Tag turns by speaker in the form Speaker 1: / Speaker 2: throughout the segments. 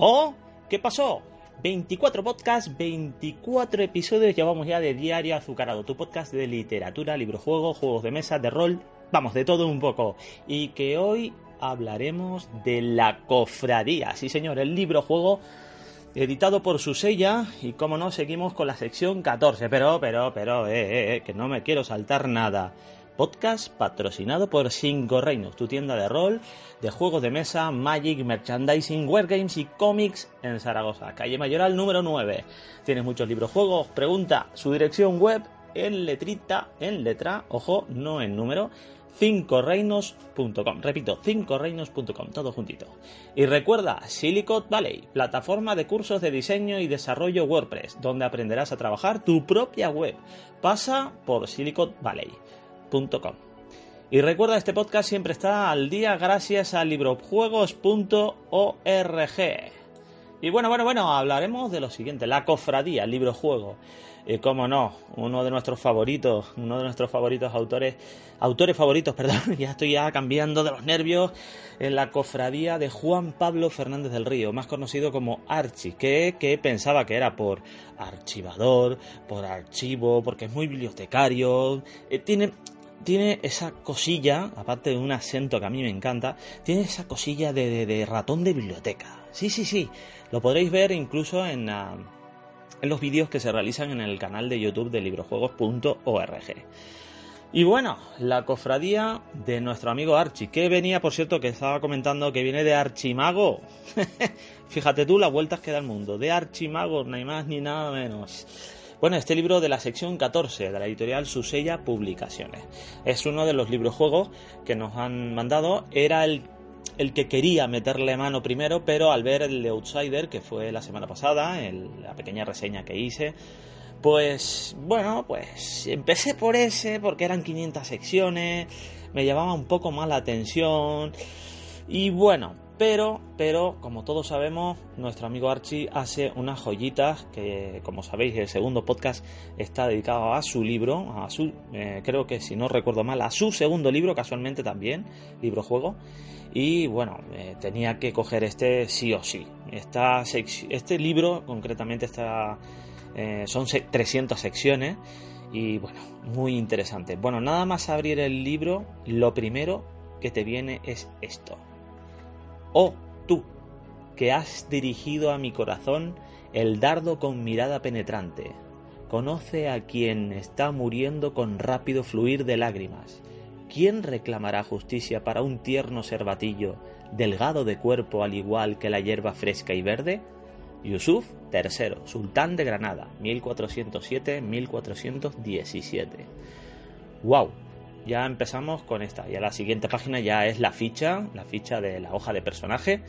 Speaker 1: ¿Oh? ¿Qué pasó? 24 podcasts, 24 episodios llevamos ya de Diario Azucarado, tu podcast de literatura, librojuegos, juegos de mesa, de rol, vamos, de todo un poco. Y que hoy hablaremos de La Cofradía, sí señor, el librojuego editado por Susella y como no, seguimos con la sección 14, pero, pero, pero, eh, eh, eh, que no me quiero saltar nada podcast patrocinado por Cinco Reinos, tu tienda de rol, de juegos de mesa, Magic, Merchandising, Wargames y cómics en Zaragoza, calle Mayoral número 9. Tienes muchos libros, juegos, pregunta su dirección web en letrita, en letra, ojo, no en número, cincoreinos.com. Repito, cincoreinos.com, todo juntito. Y recuerda, Silicon Valley, plataforma de cursos de diseño y desarrollo WordPress, donde aprenderás a trabajar tu propia web. Pasa por Silicon Valley. Y recuerda, este podcast siempre está al día gracias a librojuegos.org. Y bueno, bueno, bueno, hablaremos de lo siguiente, la cofradía, el librojuego. Y cómo no, uno de nuestros favoritos, uno de nuestros favoritos autores, autores favoritos, perdón, ya estoy ya cambiando de los nervios, en la cofradía de Juan Pablo Fernández del Río, más conocido como Archi, que, que pensaba que era por archivador, por archivo, porque es muy bibliotecario, eh, tiene, tiene esa cosilla, aparte de un acento que a mí me encanta, tiene esa cosilla de, ratón de biblioteca. Sí, sí, sí. Lo podréis ver incluso en, ah, en los vídeos que se realizan en el canal de YouTube de librojuegos.org. Y bueno, la cofradía de nuestro amigo Archie, que venía, por cierto, que estaba comentando que viene de Archimago. Fíjate tú las vueltas que da el mundo, de Archimago, ni más ni nada menos. Bueno, este libro de la sección 14 de la editorial Susella Publicaciones. Es uno de los libros juegos que nos han mandado. Era el, el que quería meterle mano primero, pero al ver el de Outsider, que fue la semana pasada, la pequeña reseña que hice, pues bueno, pues empecé por ese porque eran 500 secciones, me llamaba un poco más la atención y bueno, pero, pero, como todos sabemos, nuestro amigo Archie hace unas joyitas que, como sabéis, el segundo podcast está dedicado a su libro, a su, eh, creo que si no recuerdo mal, a su segundo libro, casualmente también, libro juego. Y bueno, eh, tenía que coger este sí o sí. Este libro, concretamente, está, eh, son 300 secciones y bueno, muy interesante. Bueno, nada más abrir el libro, lo primero que te viene es esto. Oh, tú, que has dirigido a mi corazón el dardo con mirada penetrante, conoce a quien está muriendo con rápido fluir de lágrimas. ¿Quién reclamará justicia para un tierno servatillo, delgado de cuerpo al igual que la hierba fresca y verde? Yusuf III, sultán de Granada, 1407-1417. ¡Wow! Ya empezamos con esta. Y a la siguiente página ya es la ficha, la ficha de la hoja de personaje.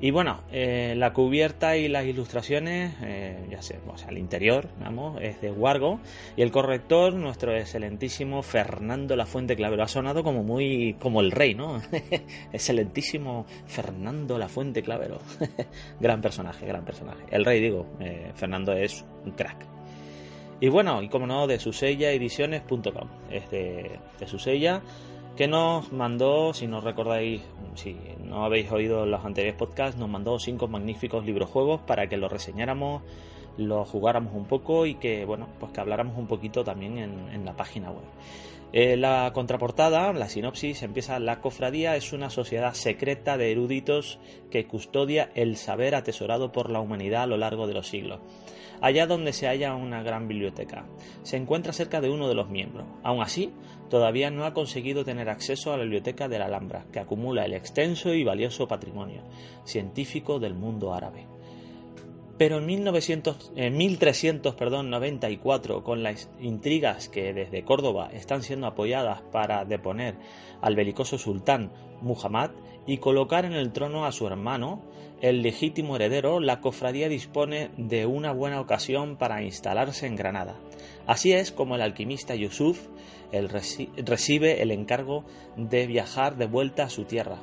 Speaker 1: Y bueno, eh, la cubierta y las ilustraciones, eh, ya sé, o sea, el interior, vamos, es de Wargo. Y el corrector, nuestro excelentísimo Fernando La Fuente Clavero. Ha sonado como muy, como el rey, ¿no? excelentísimo Fernando La Fuente Clavero. gran personaje, gran personaje. El rey, digo, eh, Fernando es un crack. Y bueno, y como no, de susellaediciones.com. Es de, de Susella, que nos mandó, si no recordáis, si no habéis oído los anteriores podcasts, nos mandó cinco magníficos librojuegos para que los reseñáramos, los jugáramos un poco y que, bueno, pues que habláramos un poquito también en, en la página web. Eh, la contraportada, la sinopsis, empieza La cofradía es una sociedad secreta de eruditos que custodia el saber atesorado por la humanidad a lo largo de los siglos. Allá donde se halla una gran biblioteca, se encuentra cerca de uno de los miembros. Aún así, todavía no ha conseguido tener acceso a la biblioteca de la Alhambra, que acumula el extenso y valioso patrimonio científico del mundo árabe. Pero en, 1900, en 1394, con las intrigas que desde Córdoba están siendo apoyadas para deponer al belicoso sultán Muhammad y colocar en el trono a su hermano, el legítimo heredero, la cofradía dispone de una buena ocasión para instalarse en Granada. Así es como el alquimista Yusuf recibe el encargo de viajar de vuelta a su tierra,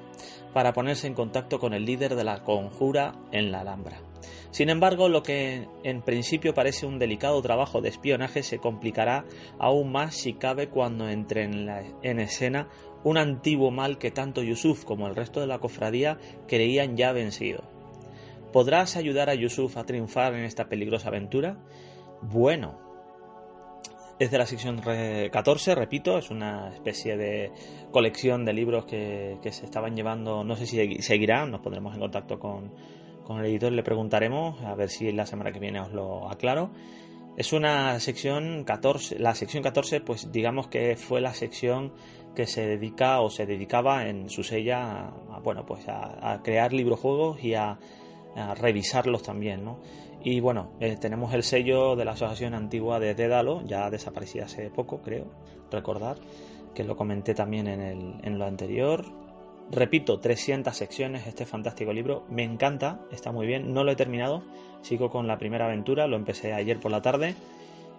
Speaker 1: para ponerse en contacto con el líder de la conjura en la Alhambra. Sin embargo, lo que en principio parece un delicado trabajo de espionaje se complicará aún más si cabe cuando entre en, escena un antiguo mal que tanto Yusuf como el resto de la cofradía creían ya vencido. ¿Podrás ayudar a Yusuf a triunfar en esta peligrosa aventura? Bueno, es de la sección 14, repito, es una especie de colección de libros que, se estaban llevando, no sé si seguirán, nos pondremos en contacto con, con el editor le preguntaremos, a ver si la semana que viene os lo aclaro. Es una sección 14, la sección 14 pues digamos que fue la sección que se dedica o se dedicaba en su sella a, bueno, pues a, crear librojuegos y a, a revisarlos también, ¿no? Y bueno, eh, tenemos el sello de la Asociación Antigua de Dédalo, ya desaparecía hace poco, creo, recordar, que lo comenté también en, el, en lo anterior. Repito, 300 secciones, este fantástico libro, me encanta, está muy bien, no lo he terminado, sigo con la primera aventura, lo empecé ayer por la tarde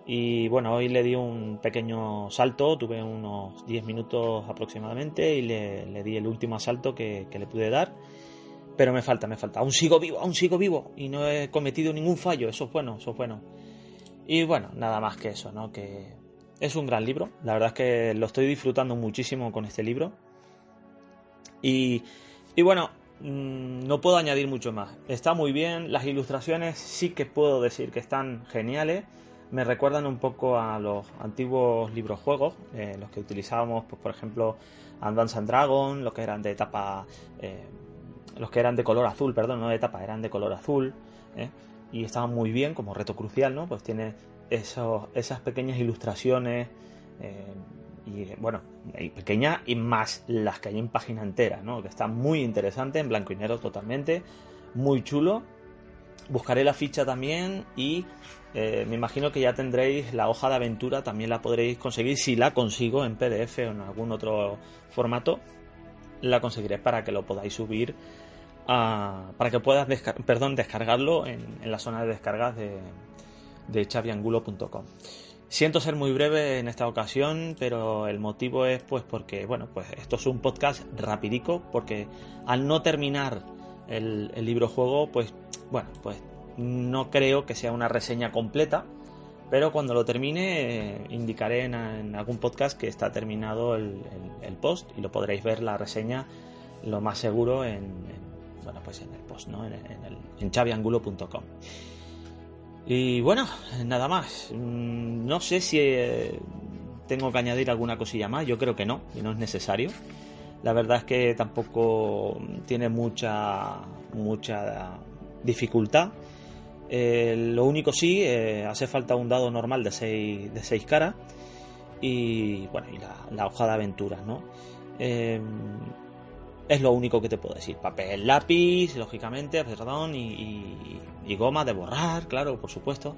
Speaker 1: y bueno, hoy le di un pequeño salto, tuve unos 10 minutos aproximadamente y le, di el último asalto que, que le pude dar pero me falta, me falta. Aún sigo vivo, aún sigo vivo. Y no he cometido ningún fallo. Eso es bueno, eso es bueno. Y bueno, nada más que eso, ¿no? Que es un gran libro. La verdad es que lo estoy disfrutando muchísimo con este libro. Y, bueno, mm, no puedo añadir mucho más. Está muy bien. Las ilustraciones sí que puedo decir que están geniales. Me recuerdan un poco a los antiguos libros juegos, eh, los que utilizábamos, pues, por ejemplo, Advance and Dragon, los que eran de etapa eh, los que eran de color azul, perdón, no de tapa, eran de color azul, ¿eh? y estaban muy bien, como reto crucial, ¿no? Pues tiene esas pequeñas ilustraciones, y bueno, pequeñas y más las que hay en página entera, ¿no? Que está muy interesante, en blanco y negro totalmente, muy chulo. Buscaré la ficha también y eh, me imagino que ya tendréis la hoja de aventura, también la podréis conseguir si la consigo en PDF o en algún otro formato. La conseguiré para que lo podáis subir para que puedas descargarlo en, la zona de descargas de, de chaviangulo.com. Siento ser muy breve en esta ocasión, pero el motivo es pues porque, bueno, pues esto es un podcast rapidico, porque al no terminar el, libro juego, pues, bueno, pues no creo que sea una reseña completa, pero cuando lo termine eh, indicaré en, algún podcast que está terminado el, post y lo podréis ver la reseña lo más seguro en bueno, pues en el post, ¿no? En, en, en chaviangulo.com. Y bueno, nada más. Mm, no sé si eh, tengo que añadir alguna cosilla más. Yo creo que no, y no es necesario. La verdad es que tampoco tiene mucha, mucha dificultad. Eh, lo único sí, eh, hace falta un dado normal de 6 de seis caras y bueno, y la, hoja de aventuras, ¿no? Es lo único que te puedo decir. Papel, lápiz, lógicamente, perdón, y, goma de borrar, claro, por supuesto.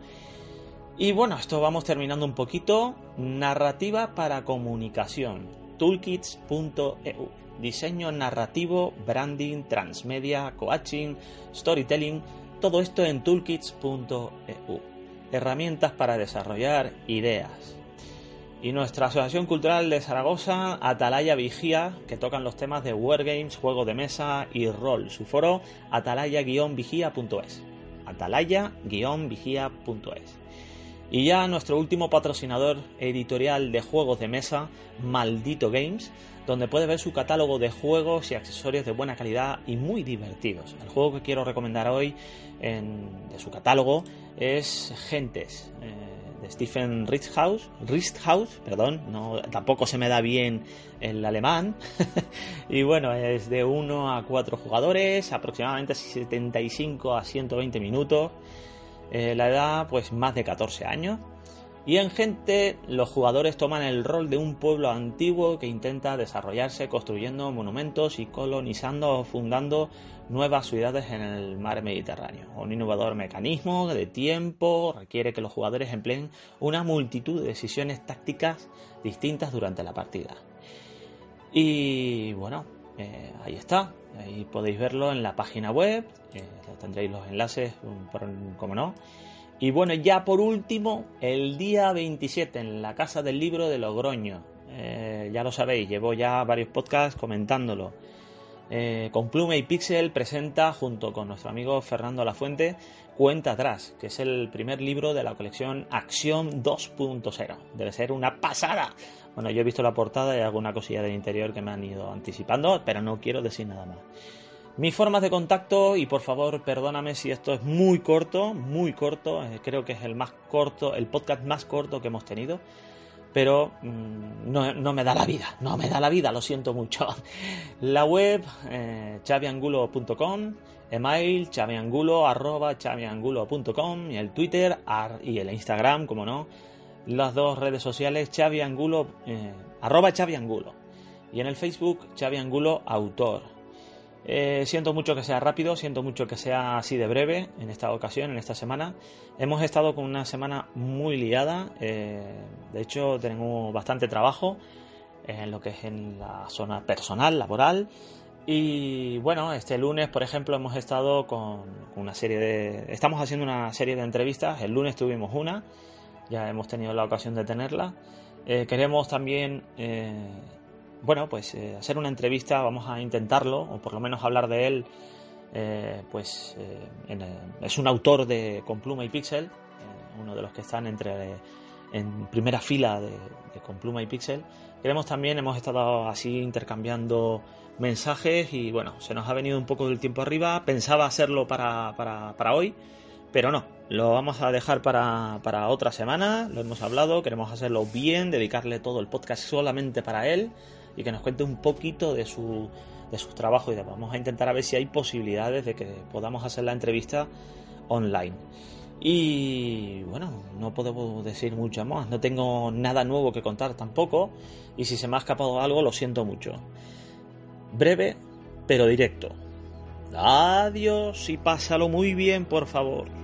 Speaker 1: Y bueno, esto vamos terminando un poquito. Narrativa para comunicación. Toolkits.eu. Diseño narrativo, branding, transmedia, coaching, storytelling. Todo esto en toolkits.eu. Herramientas para desarrollar ideas y nuestra Asociación Cultural de Zaragoza, Atalaya Vigía, que tocan los temas de Wargames, juego de mesa y rol. Su foro, atalaya-vigía.es. Atalaya-vigía.es. Y ya nuestro último patrocinador editorial de juegos de mesa, Maldito Games, donde puede ver su catálogo de juegos y accesorios de buena calidad y muy divertidos. El juego que quiero recomendar hoy de su catálogo es Gentes. Eh, Stephen Richthaus, Richthaus, perdón, no, tampoco se me da bien el alemán. y bueno, es de 1 a 4 jugadores, aproximadamente 75 a 120 minutos. Eh, la edad, pues más de 14 años. Y en gente, los jugadores toman el rol de un pueblo antiguo que intenta desarrollarse construyendo monumentos y colonizando o fundando nuevas ciudades en el mar Mediterráneo. Un innovador mecanismo de tiempo requiere que los jugadores empleen una multitud de decisiones tácticas distintas durante la partida. Y bueno, eh, ahí está. Ahí podéis verlo en la página web. Eh, tendréis los enlaces, como no. Y bueno, ya por último, el día 27 en la Casa del Libro de Logroño. Eh, ya lo sabéis, llevo ya varios podcasts comentándolo. Eh, con Plume y Pixel presenta, junto con nuestro amigo Fernando Lafuente, Cuenta Atrás, que es el primer libro de la colección Acción 2.0. Debe ser una pasada. Bueno, yo he visto la portada y alguna cosilla del interior que me han ido anticipando, pero no quiero decir nada más. Mis formas de contacto, y por favor perdóname si esto es muy corto, muy corto, eh, creo que es el más corto, el podcast más corto que hemos tenido, pero mm, no, me da la vida, no me da la vida, lo siento mucho. La web, eh, chaviangulo.com, email, chaviangulo, arroba chaviangulo.com, y el Twitter y el Instagram, como no, las dos redes sociales, chaviangulo, eh, arroba chaviangulo, y en el Facebook, chaviangulo autor. Eh, siento mucho que sea rápido, siento mucho que sea así de breve en esta ocasión, en esta semana. Hemos estado con una semana muy liada, eh, de hecho tenemos bastante trabajo en lo que es en la zona personal, laboral. Y bueno, este lunes, por ejemplo, hemos estado con una serie de... Estamos haciendo una serie de entrevistas, el lunes tuvimos una, ya hemos tenido la ocasión de tenerla. Eh, queremos también bueno, pues eh, hacer una entrevista, vamos a intentarlo, o por lo menos hablar de él, eh, pues eh, es un autor de Con Pluma y Pixel, uno de los que están entre en primera fila de, Con Pluma y Pixel. Queremos también, hemos estado así intercambiando mensajes y bueno, se nos ha venido un poco del tiempo arriba, pensaba hacerlo para, para, para hoy, pero no, lo vamos a dejar para, para otra semana, lo hemos hablado, queremos hacerlo bien, dedicarle todo el podcast solamente para él y que nos cuente un poquito de su, de sus trabajos y vamos a intentar a ver si hay posibilidades de que podamos hacer la entrevista online. Y bueno, no puedo decir mucho más, no tengo nada nuevo que contar tampoco y si se me ha escapado algo lo siento mucho. Breve pero directo. Adiós y pásalo muy bien, por favor.